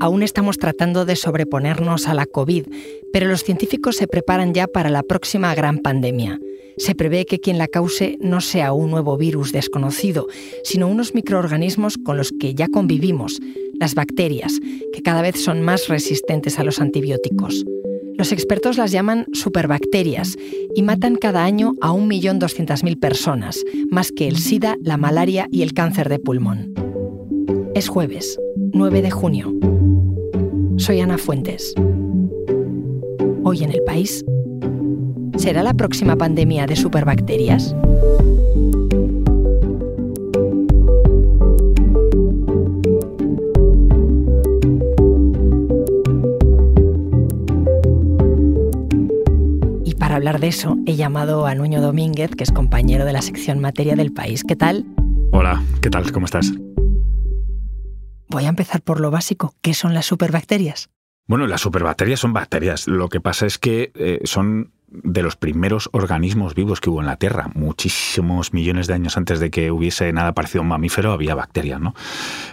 aún estamos tratando de sobreponernos a la COVID, pero los científicos se preparan ya para la próxima gran pandemia. Se prevé que quien la cause no sea un nuevo virus desconocido, sino unos microorganismos con los que ya convivimos, las bacterias, que cada vez son más resistentes a los antibióticos. Los expertos las llaman superbacterias y matan cada año a 1.200.000 personas, más que el SIDA, la malaria y el cáncer de pulmón. Es jueves, 9 de junio. Soy Ana Fuentes. Hoy en el país, ¿será la próxima pandemia de superbacterias? Y para hablar de eso, he llamado a Nuño Domínguez, que es compañero de la sección Materia del País. ¿Qué tal? Hola, ¿qué tal? ¿Cómo estás? Voy a empezar por lo básico. ¿Qué son las superbacterias? Bueno, las superbacterias son bacterias. Lo que pasa es que eh, son de los primeros organismos vivos que hubo en la Tierra. Muchísimos millones de años antes de que hubiese nada parecido a un mamífero, había bacterias, ¿no?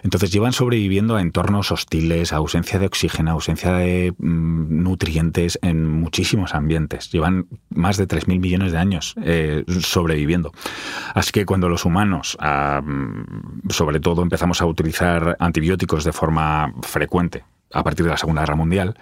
Entonces llevan sobreviviendo a entornos hostiles, a ausencia de oxígeno, ausencia de mm, nutrientes en muchísimos ambientes. Llevan más de 3.000 millones de años eh, sobreviviendo. Así que cuando los humanos, ah, mm, sobre todo, empezamos a utilizar antibióticos de forma frecuente, a partir de la Segunda Guerra Mundial,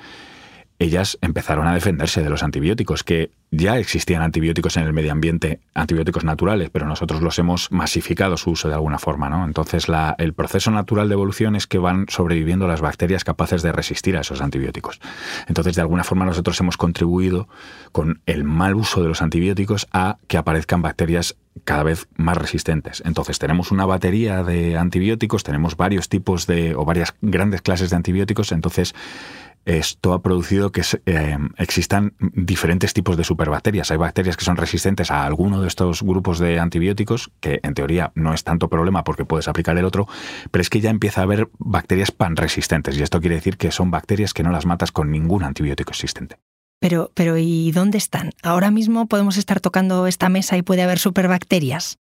ellas empezaron a defenderse de los antibióticos, que ya existían antibióticos en el medio ambiente, antibióticos naturales, pero nosotros los hemos masificado su uso de alguna forma. ¿no? Entonces, el proceso natural de evolución es que van sobreviviendo las bacterias capaces de resistir a esos antibióticos. Entonces, de alguna forma, nosotros hemos contribuido con el mal uso de los antibióticos a que aparezcan bacterias cada vez más resistentes. Entonces tenemos una batería de antibióticos, tenemos varios tipos de o varias grandes clases de antibióticos, entonces esto ha producido que eh, existan diferentes tipos de superbacterias. Hay bacterias que son resistentes a alguno de estos grupos de antibióticos, que en teoría no es tanto problema porque puedes aplicar el otro, pero es que ya empieza a haber bacterias panresistentes y esto quiere decir que son bacterias que no las matas con ningún antibiótico existente. Pero, pero ¿y dónde están? Ahora mismo podemos estar tocando esta mesa y puede haber superbacterias.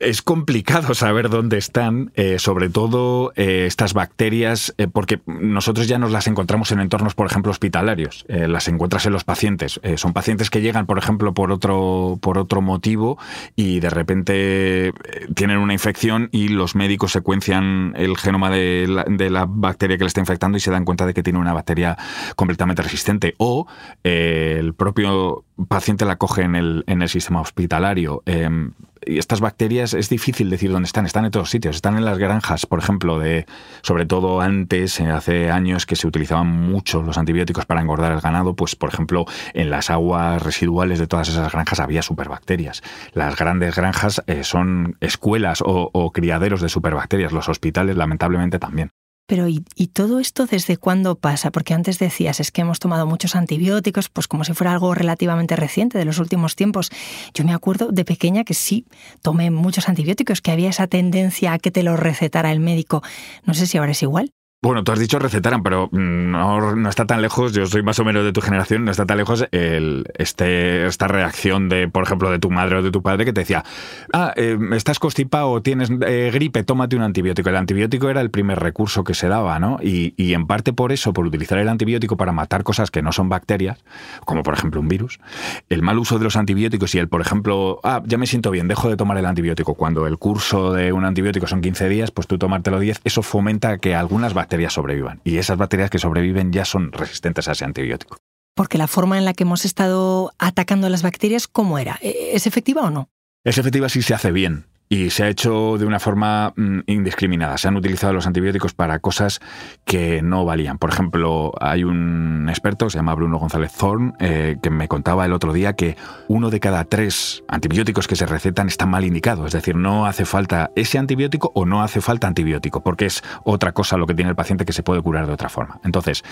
Es complicado saber dónde están, eh, sobre todo eh, estas bacterias, eh, porque nosotros ya nos las encontramos en entornos, por ejemplo, hospitalarios. las encuentras en los pacientes. son pacientes que llegan, por ejemplo, por otro, por otro motivo y de repente tienen una infección y los médicos secuencian el genoma de la, bacteria que le está infectando y se dan cuenta de que tiene una bacteria completamente resistente. O el propio paciente la coge en el, en el sistema hospitalario. Em, y estas bacterias es difícil decir dónde están, están en todos sitios, están en las granjas, por ejemplo, de sobre todo antes, eh, hace años que se utilizaban mucho los antibióticos para engordar el ganado, pues por ejemplo, en las aguas residuales de todas esas granjas había superbacterias. Las grandes granjas eh, son escuelas o criaderos de superbacterias, los hospitales lamentablemente también. Pero ¿y, todo esto desde cuándo pasa? Porque antes decías, es que hemos tomado muchos antibióticos, pues como si fuera algo relativamente reciente de los últimos tiempos. Yo me acuerdo de pequeña que sí tomé muchos antibióticos, que había esa tendencia a que te lo recetara el médico. No sé si ahora es igual. Bueno, tú has dicho recetaran, pero no, no, está tan lejos, yo soy más o menos de tu generación, no está tan lejos el, este, esta reacción de, por ejemplo, de tu madre o de tu padre que te decía, ah, eh, estás constipado tienes eh, gripe, tómate un antibiótico. El antibiótico era el primer recurso que se daba, ¿no? Y, y, en parte por eso, por utilizar el antibiótico para matar cosas que no son bacterias, como por ejemplo un virus, el mal uso de los antibióticos y el, por ejemplo, ah, ya me siento bien, dejo de tomar el antibiótico. Cuando el curso de un antibiótico son 15 días, pues tú tomártelo 10, eso fomenta que algunas bacterias bacterias sobrevivan. Y esas bacterias que sobreviven ya son resistentes a ese antibiótico. Porque la forma en la que hemos estado atacando a las bacterias, ¿cómo era? ¿E-, ¿Es efectiva o no? Es efectiva si se hace bien. Y se ha hecho de una forma mm, indiscriminada. Se han utilizado los antibióticos para cosas que no valían. Por ejemplo, hay un experto, se llama Bruno González Thorn, eh, que me contaba el otro día que uno de cada tres antibióticos que se recetan está mal indicado. Es decir, no hace falta ese antibiótico o no hace falta antibiótico, porque es otra cosa lo que tiene el paciente que se puede curar de otra forma. Entonces,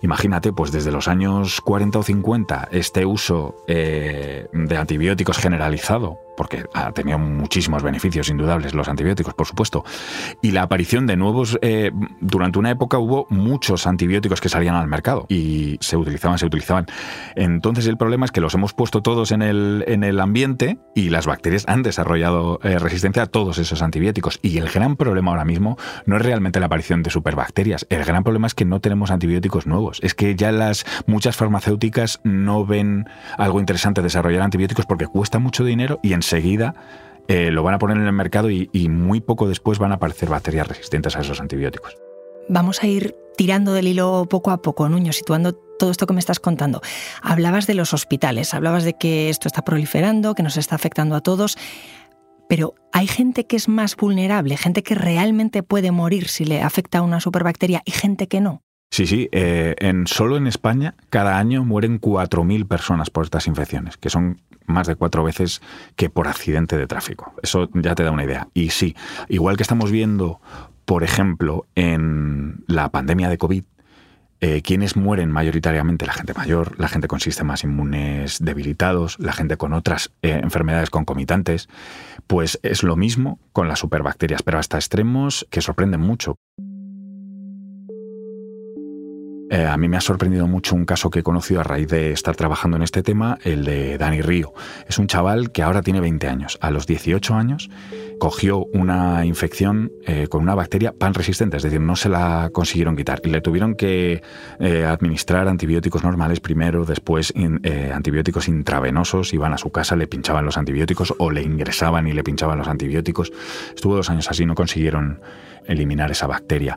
imagínate, pues desde los años 40 o 50, este uso eh, de antibióticos generalizado porque ha tenido muchísimos beneficios indudables los antibióticos, por supuesto, y la aparición de nuevos, eh, durante una época hubo muchos antibióticos que salían al mercado y se utilizaban, se utilizaban. Entonces el problema es que los hemos puesto todos en el, en el ambiente y las bacterias han desarrollado eh, resistencia a todos esos antibióticos. Y el gran problema ahora mismo no es realmente la aparición de superbacterias, el gran problema es que no tenemos antibióticos nuevos. Es que ya las muchas farmacéuticas no ven algo interesante desarrollar antibióticos porque cuesta mucho dinero y enseguida eh, lo van a poner en el mercado y, y muy poco después van a aparecer bacterias resistentes a esos antibióticos. Vamos a ir tirando del hilo poco a poco, Nuño, situando todo esto que me estás contando. Hablabas de los hospitales, hablabas de que esto está proliferando, que nos está afectando a todos, pero hay gente que es más vulnerable, gente que realmente puede morir si le afecta una superbacteria y gente que no. Sí, sí. Eh, en, solo en España cada año mueren 4.000 personas por estas infecciones, que son más de cuatro veces que por accidente de tráfico. Eso ya te da una idea. Y sí, igual que estamos viendo, por ejemplo, en la pandemia de COVID, eh, quienes mueren mayoritariamente, la gente mayor, la gente con sistemas inmunes debilitados, la gente con otras eh, enfermedades concomitantes, pues es lo mismo con las superbacterias, pero hasta extremos que sorprenden mucho. Eh, a mí me ha sorprendido mucho un caso que he conocido a raíz de estar trabajando en este tema, el de Dani Río. Es un chaval que ahora tiene 20 años. A los 18 años cogió una infección eh, con una bacteria pan resistente, es decir, no se la consiguieron quitar y le tuvieron que eh, administrar antibióticos normales primero, después antibióticos intravenosos, iban a su casa, le pinchaban los antibióticos o le ingresaban y le pinchaban los antibióticos. Estuvo dos años así, no consiguieron eliminar esa bacteria.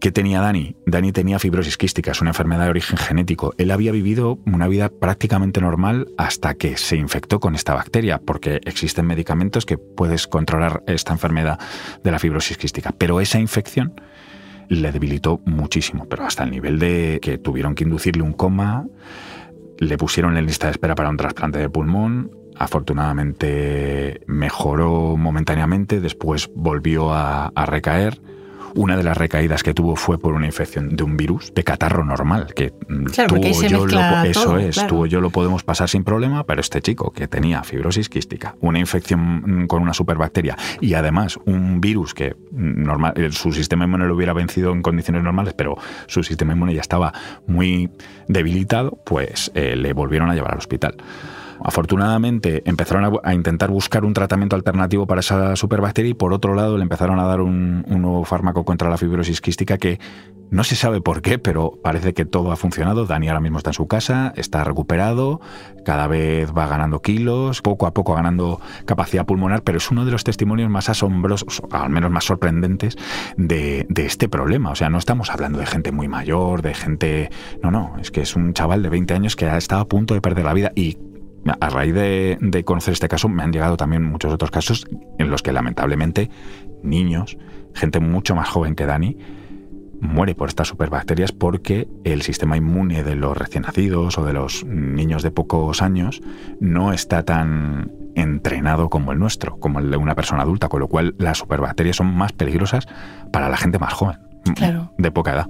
¿Qué tenía Dani? Dani tenía fibrosis quística, es una enfermedad de origen genético. Él había vivido una vida prácticamente normal hasta que se infectó con esta bacteria, porque existen medicamentos que puedes controlar esta enfermedad de la fibrosis quística. Pero esa infección le debilitó muchísimo, pero hasta el nivel de que tuvieron que inducirle un coma, le pusieron en lista de espera para un trasplante de pulmón, afortunadamente mejoró momentáneamente, después volvió a, a recaer una de las recaídas que tuvo fue por una infección de un virus de catarro normal, que mm, claro, tú o yo lo, eso es, tú o yo lo podemos pasar sin problema, pero este chico que tenía fibrosis quística, una infección mm, con una superbacteria y además un virus que mm, normal, eh, su sistema inmune lo hubiera vencido en condiciones normales, pero su sistema inmune ya estaba muy debilitado, pues eh, le volvieron a llevar al hospital. Afortunadamente empezaron a, intentar buscar un tratamiento alternativo para esa superbacteria y por otro lado le empezaron a dar un, nuevo fármaco contra la fibrosis quística que no se sabe por qué, pero parece que todo ha funcionado. Dani ahora mismo está en su casa, está recuperado, cada vez va ganando kilos, poco a poco ganando capacidad pulmonar, pero es uno de los testimonios más asombrosos, al menos más sorprendentes, de, este problema. O sea, no estamos hablando de gente muy mayor, de gente... No, no, es que es un chaval de 20 años que ha estado a punto de perder la vida y a raíz de, conocer este caso me han llegado también muchos otros casos en los que lamentablemente niños, gente mucho más joven que Dani, muere por estas superbacterias porque el sistema inmune de los recién nacidos o de los niños de pocos años no está tan entrenado como el nuestro, como el de una persona adulta, con lo cual las superbacterias son más peligrosas para la gente más joven, de poca edad.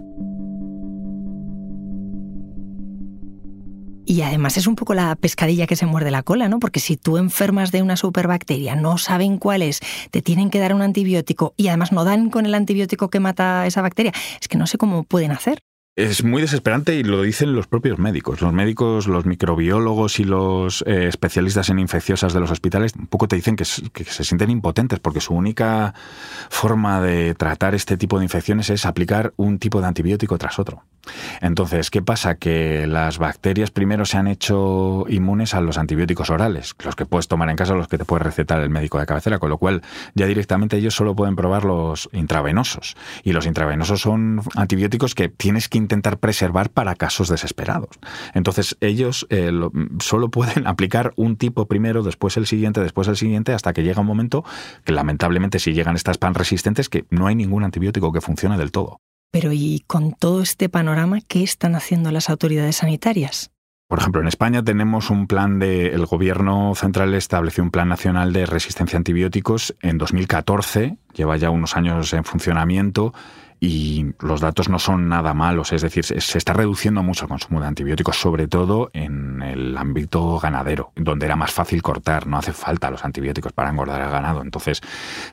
Y además es un poco la pescadilla que se muerde la cola, ¿no? Porque si tú enfermas de una superbacteria, no saben cuál es, te tienen que dar un antibiótico y además no dan con el antibiótico que mata esa bacteria, es que no sé cómo pueden hacer es muy desesperante y lo dicen los propios médicos. Los médicos, los microbiólogos y los eh, especialistas en infecciosas de los hospitales un poco te dicen que, se sienten impotentes porque su única forma de tratar este tipo de infecciones es aplicar un tipo de antibiótico tras otro. Entonces, ¿qué pasa? Que las bacterias primero se han hecho inmunes a los antibióticos orales, los que puedes tomar en casa, los que te puede recetar el médico de cabecera, con lo cual ya directamente ellos solo pueden probar los intravenosos. Y los intravenosos son antibióticos que tienes que intentar preservar para casos desesperados. Entonces ellos eh, solo pueden aplicar un tipo primero, después el siguiente, después el siguiente, hasta que llega un momento que lamentablemente si llegan estas pan resistentes que no hay ningún antibiótico que funcione del todo. Pero ¿y con todo este panorama qué están haciendo las autoridades sanitarias? Por ejemplo, en España tenemos un plan de. El gobierno central estableció un plan nacional de resistencia a antibióticos en 2014, lleva ya unos años en funcionamiento y los datos no son nada malos, es decir, se, está reduciendo mucho el consumo de antibióticos, sobre todo en el ámbito ganadero, donde era más fácil cortar, no hace falta los antibióticos para engordar el ganado. Entonces,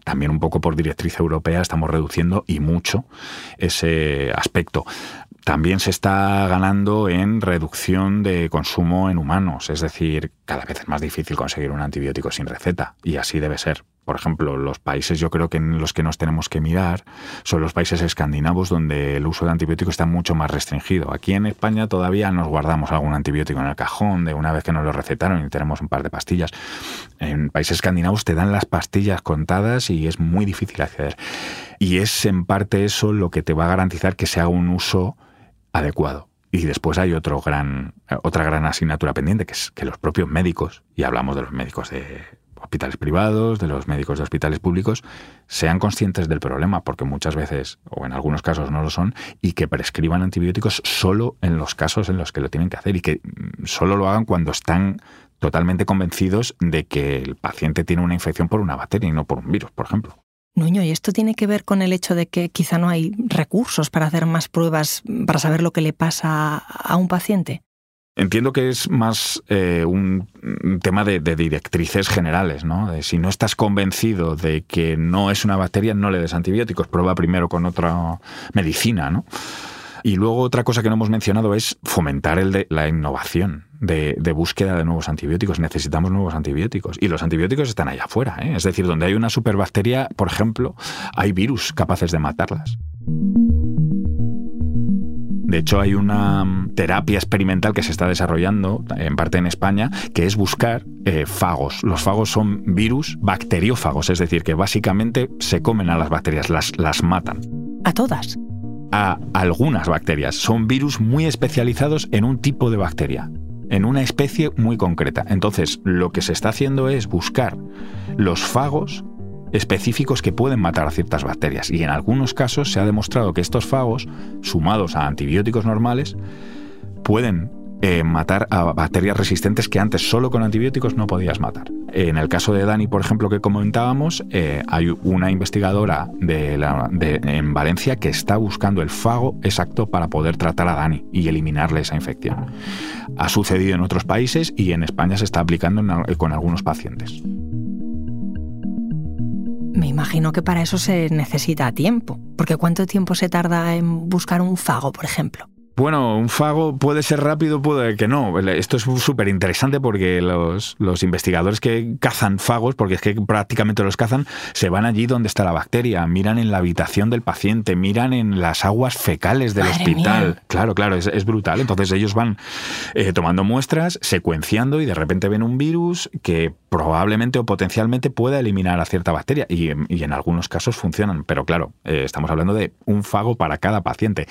también un poco por directriz europea estamos reduciendo y mucho ese aspecto. También se está ganando en reducción de consumo en humanos, es decir, cada vez es más difícil conseguir un antibiótico sin receta, y así debe ser. Por ejemplo, los países yo creo que en los que nos tenemos que mirar son los países escandinavos donde el uso de antibióticos está mucho más restringido. Aquí en España todavía nos guardamos algún antibiótico en el cajón de una vez que nos lo recetaron y tenemos un par de pastillas. En países escandinavos te dan las pastillas contadas y es muy difícil acceder. Y es en parte eso lo que te va a garantizar que se haga un uso adecuado. Y después hay otro gran, otra gran asignatura pendiente, que es que los propios médicos, y hablamos de los médicos de hospitales privados, de los médicos de hospitales públicos, sean conscientes del problema, porque muchas veces, o en algunos casos no lo son, y que prescriban antibióticos solo en los casos en los que lo tienen que hacer y que mm, solo lo hagan cuando están totalmente convencidos de que el paciente tiene una infección por una bacteria y no por un virus, por ejemplo. Nuño, ¿y esto tiene que ver con el hecho de que quizá no hay recursos para hacer más pruebas para saber lo que le pasa a un paciente? Entiendo que es más eh, un, tema de, directrices generales, ¿no? De si no estás convencido de que no es una bacteria, no le des antibióticos, prueba primero con otra medicina, ¿no? Y luego otra cosa que no hemos mencionado es fomentar el de, la innovación de, búsqueda de nuevos antibióticos. Necesitamos nuevos antibióticos. Y los antibióticos están allá afuera. ¿eh? Es decir, donde hay una superbacteria, por ejemplo, hay virus capaces de matarlas. De hecho, hay una terapia experimental que se está desarrollando, en parte en España, que es buscar eh, fagos. Los fagos son virus bacteriófagos, es decir, que básicamente se comen a las bacterias, las, las matan. ¿A todas? a algunas bacterias. Son virus muy especializados en un tipo de bacteria, en una especie muy concreta. Entonces, lo que se está haciendo es buscar los fagos específicos que pueden matar a ciertas bacterias. Y en algunos casos se ha demostrado que estos fagos, sumados a antibióticos normales, pueden eh, matar a bacterias resistentes que antes solo con antibióticos no podías matar. En el caso de Dani, por ejemplo, que comentábamos, eh, hay una investigadora de en Valencia que está buscando el fago exacto para poder tratar a Dani y eliminarle esa infección. Ha sucedido en otros países y en España se está aplicando con algunos pacientes. Me imagino que para eso se necesita tiempo, porque ¿cuánto tiempo se tarda en buscar un fago, por ejemplo? Bueno, un fago puede ser rápido, puede que no. Esto es súper interesante porque los, investigadores que cazan fagos, porque es que prácticamente los cazan, se van allí donde está la bacteria, miran en la habitación del paciente, miran en las aguas fecales del hospital. Claro, claro, es, brutal. Entonces ellos van eh, tomando muestras, secuenciando y de repente ven un virus que probablemente o potencialmente pueda eliminar a cierta bacteria y, en algunos casos funcionan. Pero claro, eh, estamos hablando de un fago para cada paciente.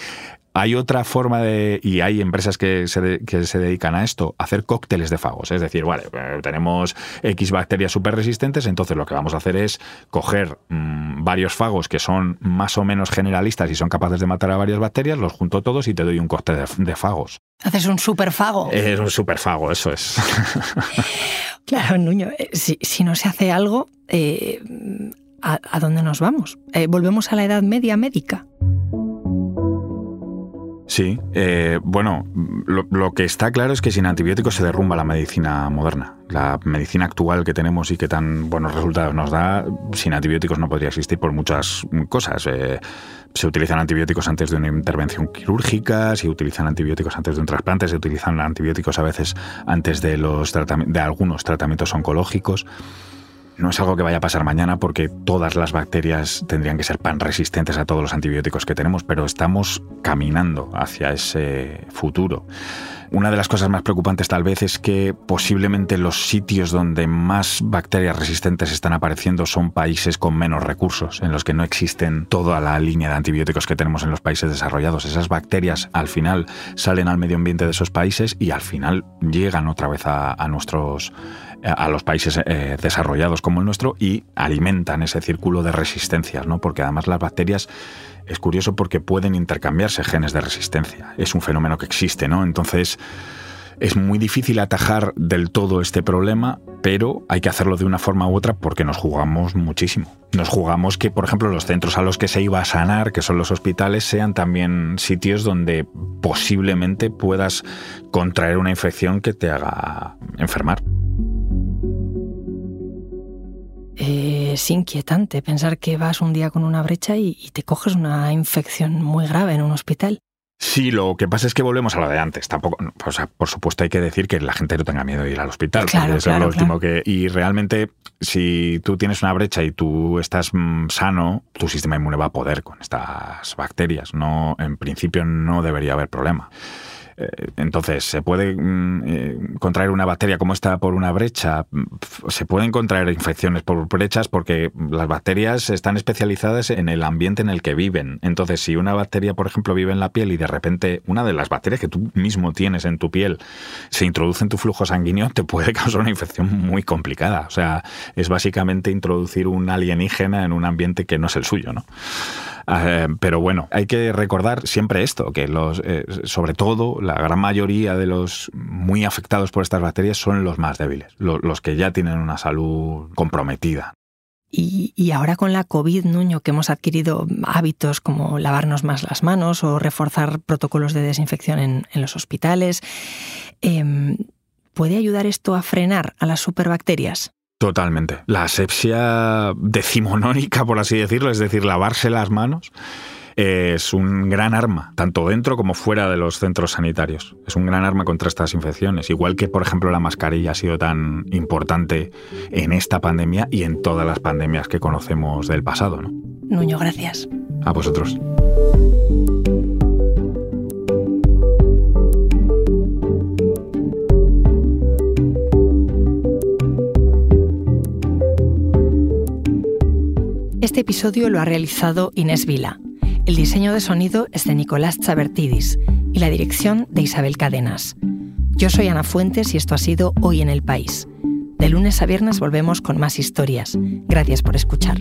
Hay otra forma de, y hay empresas que se, que se dedican a esto, a hacer cócteles de fagos. Es decir, vale, eh, tenemos X bacterias súper resistentes, entonces lo que vamos a hacer es coger mm, varios fagos que son más o menos generalistas y son capaces de matar a varias bacterias, los junto todos y te doy un cóctel de, fagos. Haces un superfago. Es un superfago, eso es. claro, Nuño, eh, si, si, no se hace algo, eh, ¿a, dónde nos vamos? ¿Volvemos a la edad media médica? Sí, eh, bueno, lo, que está claro es que sin antibióticos se derrumba la medicina moderna. La medicina actual que tenemos y que tan buenos resultados nos da, sin antibióticos no podría existir por muchas cosas. Eh, se utilizan antibióticos antes de una intervención quirúrgica, se utilizan antibióticos antes de un trasplante, se utilizan antibióticos a veces antes de, los de algunos tratamientos oncológicos. No es algo que vaya a pasar mañana porque todas las bacterias tendrían que ser pan resistentes a todos los antibióticos que tenemos, pero estamos caminando hacia ese futuro. Una de las cosas más preocupantes tal vez es que posiblemente los sitios donde más bacterias resistentes están apareciendo son países con menos recursos, en los que no existen toda la línea de antibióticos que tenemos en los países desarrollados. Esas bacterias al final salen al medio ambiente de esos países y al final llegan otra vez a, nuestros a los países eh, desarrollados como el nuestro y alimentan ese círculo de resistencias, ¿no? Porque además las bacterias es curioso porque pueden intercambiarse genes de resistencia. Es un fenómeno que existe, ¿no? Entonces, Es muy difícil atajar del todo este problema, pero hay que hacerlo de una forma u otra porque nos jugamos muchísimo. Nos jugamos que, por ejemplo, los centros a los que se iba a sanar, que son los hospitales, sean también sitios donde posiblemente puedas contraer una infección que te haga enfermar. Es inquietante pensar que vas un día con una brecha y, te coges una infección muy grave en un hospital. Sí, lo que pasa es que volvemos a lo de antes. Tampoco, o sea, por supuesto hay que decir que la gente no tenga miedo de ir al hospital. Claro, es lo último que. Y realmente, si tú tienes una brecha y tú estás mm, sano, tu sistema inmune va a poder con estas bacterias. No, en principio no debería haber problema. Eh, entonces, ¿se puede mm, eh, contraer una bacteria como esta por una brecha? Se pueden contraer infecciones por brechas porque las bacterias están especializadas en el ambiente en el que viven. Entonces, si una bacteria, por ejemplo, vive en la piel y de repente una de las bacterias que tú mismo tienes en tu piel se introduce en tu flujo sanguíneo, te puede causar una infección muy complicada. O sea, es básicamente introducir un alienígena en un ambiente que no es el suyo, ¿no? Eh, pero bueno, hay que recordar siempre esto, que los, eh, sobre todo la gran mayoría de los muy afectados por estas bacterias son los más débiles, los que ya tienen una salud comprometida. Y, ahora con la COVID, Nuño, que hemos adquirido hábitos como lavarnos más las manos o reforzar protocolos de desinfección en, los hospitales, em, ¿puede ayudar esto a frenar a las superbacterias? Totalmente. La asepsia decimonónica, por así decirlo, es decir, lavarse las manos, es un gran arma, tanto dentro como fuera de los centros sanitarios. Es un gran arma contra estas infecciones. Igual que, por ejemplo, la mascarilla ha sido tan importante en esta pandemia y en todas las pandemias que conocemos del pasado. ¿no? Nuño, gracias. A vosotros. Este episodio lo ha realizado Inés Vila. El diseño de sonido es de Nicolás Chabertidis y la dirección de Isabel Cadenas. Yo soy Ana Fuentes y esto ha sido Hoy en el País. De lunes a viernes volvemos con más historias. Gracias por escuchar.